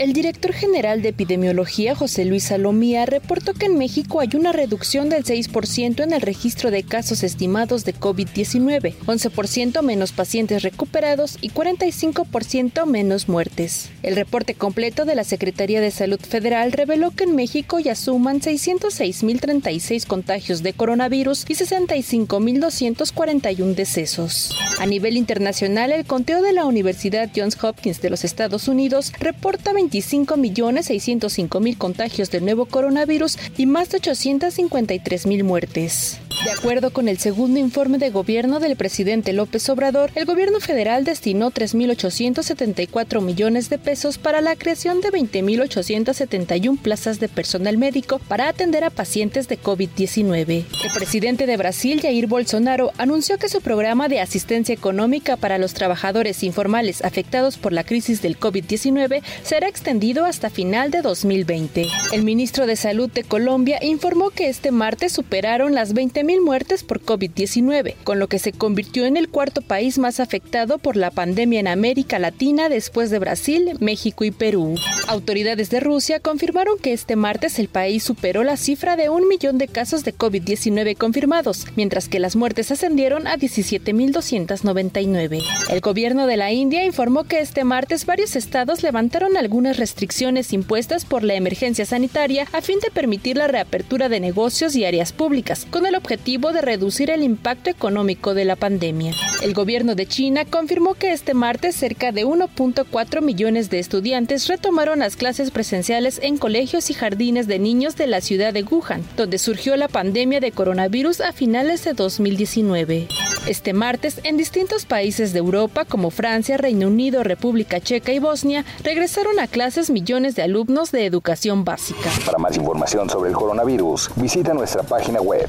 El director general de epidemiología José Luis Salomía reportó que en México hay una reducción del 6% en el registro de casos estimados de COVID-19, 11% menos pacientes recuperados y 45% menos muertes. El reporte completo de la Secretaría de Salud Federal reveló que en México ya suman 606.036 contagios de coronavirus y 65.241 decesos. A nivel internacional, el conteo de la Universidad Johns Hopkins de los Estados Unidos reporta 20 25.605.000 contagios del nuevo coronavirus y más de 853.000 muertes. De acuerdo con el segundo informe de gobierno del presidente López Obrador, el gobierno federal destinó 3.874 millones de pesos para la creación de 20.871 plazas de personal médico para atender a pacientes de COVID-19. El presidente de Brasil, Jair Bolsonaro, anunció que su programa de asistencia económica para los trabajadores informales afectados por la crisis del COVID-19 será extendido hasta final de 2020. El ministro de Salud de Colombia informó que este martes superaron las 20.000 muertes por COVID-19, con lo que se convirtió en el cuarto país más afectado por la pandemia en América Latina después de Brasil, México y Perú. Autoridades de Rusia confirmaron que este martes el país superó la cifra de un millón de casos de COVID-19 confirmados, mientras que las muertes ascendieron a 17.299. El gobierno de la India informó que este martes varios estados levantaron algunas restricciones impuestas por la emergencia sanitaria a fin de permitir la reapertura de negocios y áreas públicas, con el objetivo de reducir el impacto económico de la pandemia. El gobierno de China confirmó que este martes cerca de 1.4 millones de estudiantes retomaron las clases presenciales en colegios y jardines de niños de la ciudad de Wuhan, donde surgió la pandemia de coronavirus a finales de 2019. Este martes, en distintos países de Europa como Francia, Reino Unido, República Checa y Bosnia, regresaron a clases millones de alumnos de educación básica. Para más información sobre el coronavirus, visita nuestra página web